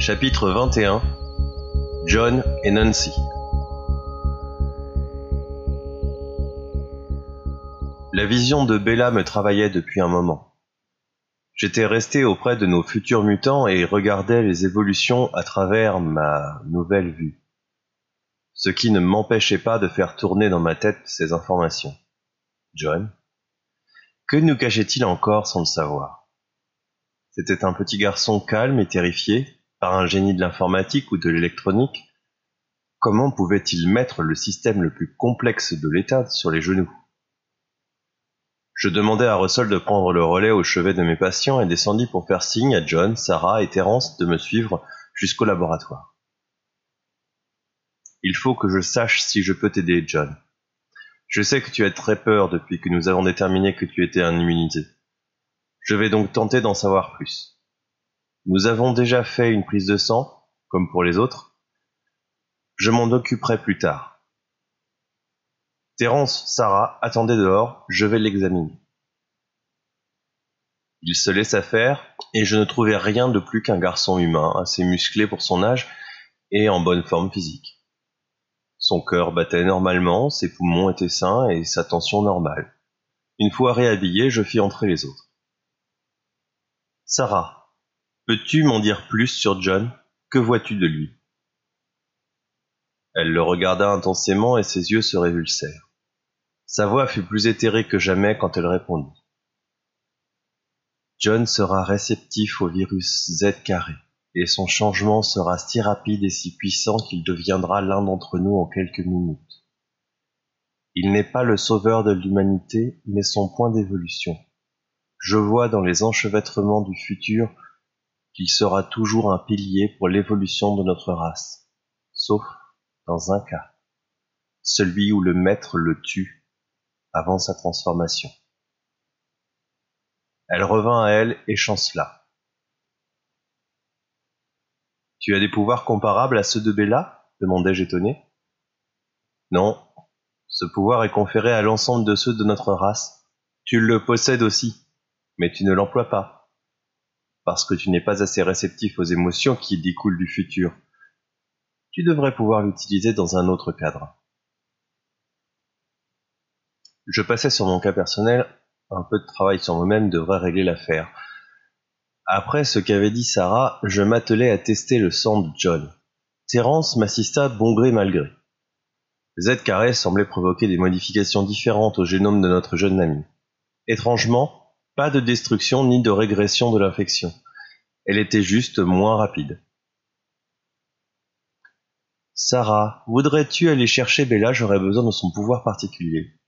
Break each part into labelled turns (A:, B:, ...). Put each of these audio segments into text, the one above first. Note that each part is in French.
A: Chapitre 21 John et Nancy La vision de Bella me travaillait depuis un moment. J'étais resté auprès de nos futurs mutants et regardais les évolutions à travers ma nouvelle vue. Ce qui ne m'empêchait pas de faire tourner dans ma tête ces informations. John Que nous cachait-il encore sans le savoir? C'était un petit garçon calme et terrifié par un génie de l'informatique ou de l'électronique. Comment pouvait-il mettre le système le plus complexe de l'État sur les genoux? Je demandai à Russell de prendre le relais au chevet de mes patients et descendis pour faire signe à John, Sarah et Terence de me suivre jusqu'au laboratoire. Il faut que je sache si je peux t'aider, John. Je sais que tu as très peur depuis que nous avons déterminé que tu étais un immunité. Je vais donc tenter d'en savoir plus. Nous avons déjà fait une prise de sang, comme pour les autres. Je m'en occuperai plus tard. Terence, Sarah, attendez dehors, je vais l'examiner. Il se laissa faire, et je ne trouvais rien de plus qu'un garçon humain, assez musclé pour son âge et en bonne forme physique. Son cœur battait normalement, ses poumons étaient sains et sa tension normale. Une fois réhabillé, je fis entrer les autres. Sarah, peux-tu m'en dire plus sur John? Que vois-tu de lui? Elle le regarda intensément et ses yeux se révulsèrent. Sa voix fut plus éthérée que jamais quand elle répondit. John sera réceptif au virus Z carré, et son changement sera si rapide et si puissant qu'il deviendra l'un d'entre nous en quelques minutes. Il n'est pas le sauveur de l'humanité, mais son point d'évolution. Je vois dans les enchevêtrements du futur qu'il sera toujours un pilier pour l'évolution de notre race, sauf dans un cas, celui où le maître le tue avant sa transformation. Elle revint à elle et chancela. Tu as des pouvoirs comparables à ceux de Bella demandai-je étonné. Non, ce pouvoir est conféré à l'ensemble de ceux de notre race. Tu le possèdes aussi, mais tu ne l'emploies pas, parce que tu n'es pas assez réceptif aux émotions qui découlent du futur. Tu devrais pouvoir l'utiliser dans un autre cadre. Je passais sur mon cas personnel, un peu de travail sur moi-même devrait régler l'affaire. Après ce qu'avait dit Sarah, je m'attelai à tester le sang de John. Terence m'assista bon gré mal gré. Z carré semblait provoquer des modifications différentes au génome de notre jeune ami. Étrangement, pas de destruction ni de régression de l'infection. Elle était juste moins rapide. Sarah, voudrais-tu aller chercher Bella? J'aurais besoin de son pouvoir particulier.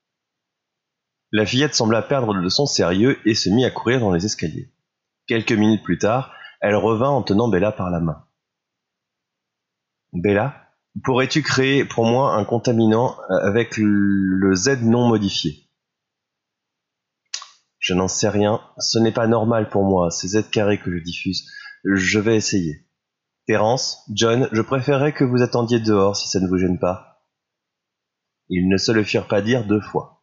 A: La fillette sembla perdre de son sérieux et se mit à courir dans les escaliers. Quelques minutes plus tard, elle revint en tenant Bella par la main. Bella, pourrais-tu créer pour moi un contaminant avec le Z non modifié? Je n'en sais rien, ce n'est pas normal pour moi, c'est Z carré que je diffuse. Je vais essayer. Terence, John, je préférerais que vous attendiez dehors si ça ne vous gêne pas. Ils ne se le firent pas dire deux fois.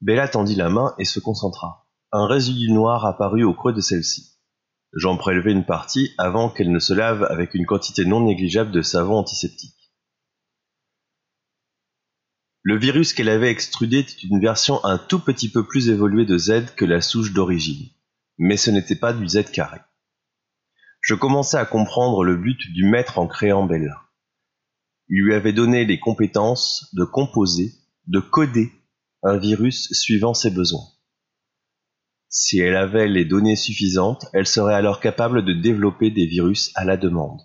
A: Bella tendit la main et se concentra. Un résidu noir apparut au creux de celle-ci. J'en prélevai une partie avant qu'elle ne se lave avec une quantité non négligeable de savon antiseptique. Le virus qu'elle avait extrudé était une version un tout petit peu plus évoluée de Z que la souche d'origine, mais ce n'était pas du Z carré. Je commençais à comprendre le but du maître en créant Bella. Il lui avait donné les compétences de composer, de coder un virus suivant ses besoins. Si elle avait les données suffisantes, elle serait alors capable de développer des virus à la demande.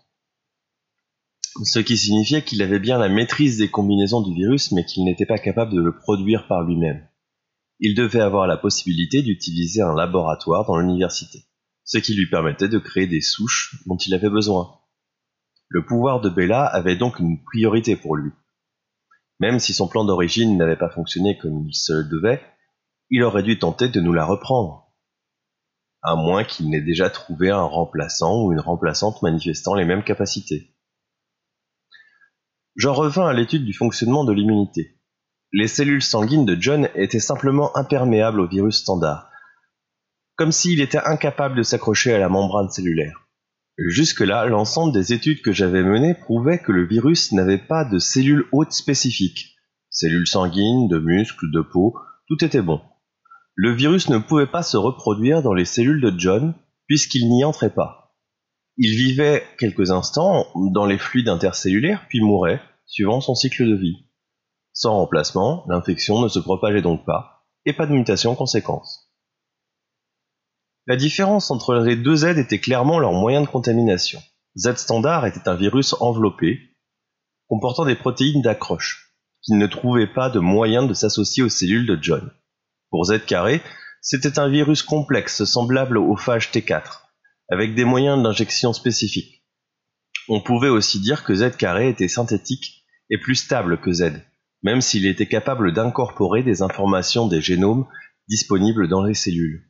A: Ce qui signifiait qu'il avait bien la maîtrise des combinaisons du virus, mais qu'il n'était pas capable de le produire par lui-même. Il devait avoir la possibilité d'utiliser un laboratoire dans l'université, ce qui lui permettait de créer des souches dont il avait besoin. Le pouvoir de Bella avait donc une priorité pour lui. Même si son plan d'origine n'avait pas fonctionné comme il se devait, il aurait dû tenter de nous la reprendre. À moins qu'il n'ait déjà trouvé un remplaçant ou une remplaçante manifestant les mêmes capacités. J'en revins à l'étude du fonctionnement de l'immunité. Les cellules sanguines de John étaient simplement imperméables au virus standard, comme s'il était incapable de s'accrocher à la membrane cellulaire. Jusque-là, l'ensemble des études que j'avais menées prouvaient que le virus n'avait pas de cellules hôtes spécifiques. Cellules sanguines, de muscles, de peau, tout était bon. Le virus ne pouvait pas se reproduire dans les cellules de John, puisqu'il n'y entrait pas. Il vivait quelques instants dans les fluides intercellulaires, puis mourait, suivant son cycle de vie. Sans remplacement, l'infection ne se propageait donc pas, et pas de mutation conséquence. La différence entre les deux Z était clairement leur moyen de contamination. Z standard était un virus enveloppé, comportant des protéines d'accroche, qui ne trouvait pas de moyen de s'associer aux cellules de John. Pour Z carré, c'était un virus complexe semblable au phage T4, avec des moyens d'injection spécifiques. On pouvait aussi dire que Z carré était synthétique et plus stable que Z, même s'il était capable d'incorporer des informations des génomes disponibles dans les cellules.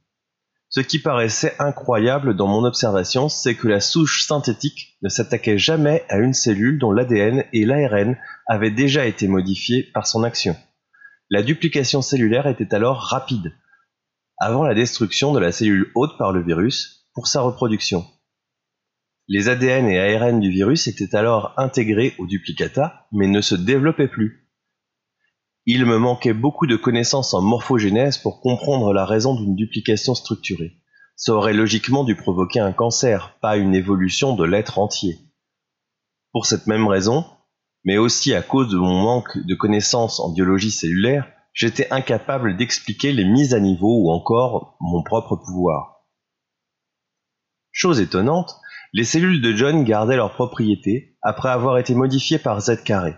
A: Ce qui paraissait incroyable dans mon observation, c'est que la souche synthétique ne s'attaquait jamais à une cellule dont l'ADN et l'ARN avaient déjà été modifiés par son action. La duplication cellulaire était alors rapide, avant la destruction de la cellule hôte par le virus, pour sa reproduction. Les ADN et ARN du virus étaient alors intégrés au duplicata, mais ne se développaient plus. Il me manquait beaucoup de connaissances en morphogénèse pour comprendre la raison d'une duplication structurée. Ça aurait logiquement dû provoquer un cancer, pas une évolution de l'être entier. Pour cette même raison, mais aussi à cause de mon manque de connaissances en biologie cellulaire, j'étais incapable d'expliquer les mises à niveau ou encore mon propre pouvoir. Chose étonnante, les cellules de John gardaient leurs propriétés après avoir été modifiées par Z carré.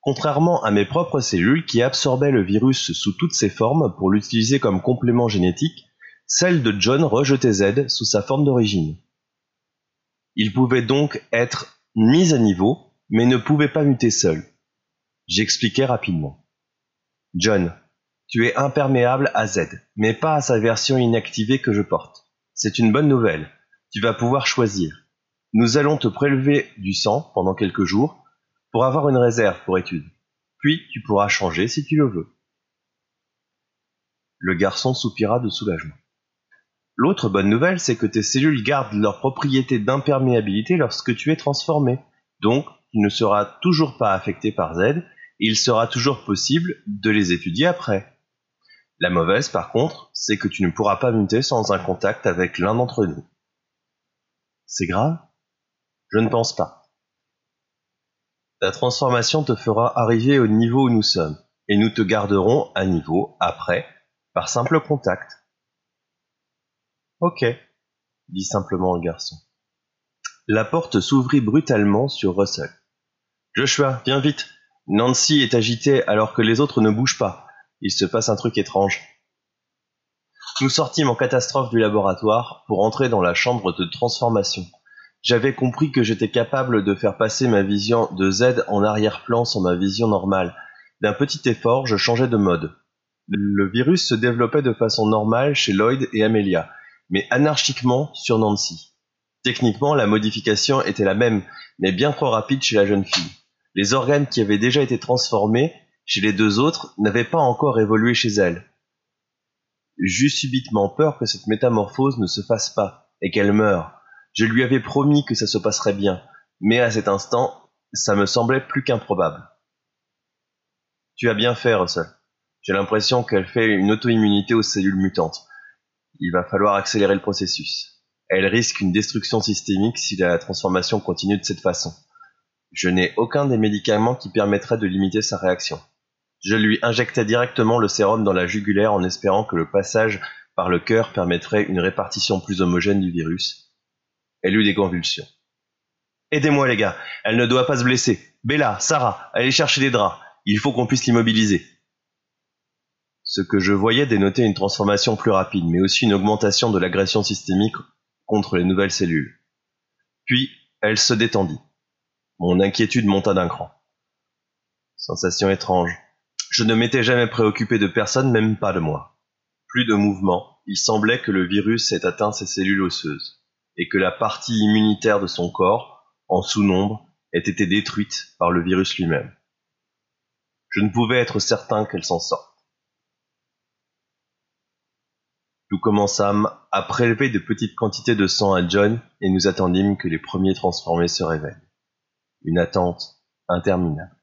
A: Contrairement à mes propres cellules qui absorbaient le virus sous toutes ses formes pour l'utiliser comme complément génétique, celles de John rejetaient Z sous sa forme d'origine. Il pouvait donc être mis à niveau, mais ne pouvait pas muter seul. J'expliquais rapidement. John, tu es imperméable à Z, mais pas à sa version inactivée que je porte. C'est une bonne nouvelle. Tu vas pouvoir choisir. Nous allons te prélever du sang pendant quelques jours pour avoir une réserve pour étude. Puis tu pourras changer si tu le veux. Le garçon soupira de soulagement. L'autre bonne nouvelle, c'est que tes cellules gardent leur propriété d'imperméabilité lorsque tu es transformé. Donc, tu ne seras toujours pas affecté par Z, et il sera toujours possible de les étudier après. La mauvaise, par contre, c'est que tu ne pourras pas muter sans un contact avec l'un d'entre nous. C'est grave? Je ne pense pas. La transformation te fera arriver au niveau où nous sommes, et nous te garderons à niveau après, par simple contact. Ok, dit simplement le garçon. La porte s'ouvrit brutalement sur Russell. Joshua, viens vite. Nancy est agitée alors que les autres ne bougent pas. Il se passe un truc étrange. Nous sortîmes en catastrophe du laboratoire pour entrer dans la chambre de transformation. J'avais compris que j'étais capable de faire passer ma vision de Z en arrière-plan sur ma vision normale. D'un petit effort, je changeais de mode. Le virus se développait de façon normale chez Lloyd et Amelia, mais anarchiquement sur Nancy. Techniquement, la modification était la même, mais bien trop rapide chez la jeune fille. Les organes qui avaient déjà été transformés chez les deux autres n'avaient pas encore évolué chez elle. J'eus subitement peur que cette métamorphose ne se fasse pas, et qu'elle meure, je lui avais promis que ça se passerait bien, mais à cet instant, ça me semblait plus qu'improbable. Tu as bien fait, Russell. J'ai l'impression qu'elle fait une auto-immunité aux cellules mutantes. Il va falloir accélérer le processus. Elle risque une destruction systémique si la transformation continue de cette façon. Je n'ai aucun des médicaments qui permettraient de limiter sa réaction. Je lui injectais directement le sérum dans la jugulaire en espérant que le passage par le cœur permettrait une répartition plus homogène du virus, elle eut des convulsions. Aidez-moi les gars, elle ne doit pas se blesser. Bella, Sarah, allez chercher des draps. Il faut qu'on puisse l'immobiliser. Ce que je voyais dénotait une transformation plus rapide, mais aussi une augmentation de l'agression systémique contre les nouvelles cellules. Puis, elle se détendit. Mon inquiétude monta d'un cran. Sensation étrange. Je ne m'étais jamais préoccupé de personne, même pas de moi. Plus de mouvement, il semblait que le virus ait atteint ses cellules osseuses et que la partie immunitaire de son corps, en sous-nombre, ait été détruite par le virus lui-même. Je ne pouvais être certain qu'elle s'en sorte. Nous commençâmes à prélever de petites quantités de sang à John et nous attendîmes que les premiers transformés se réveillent. Une attente interminable.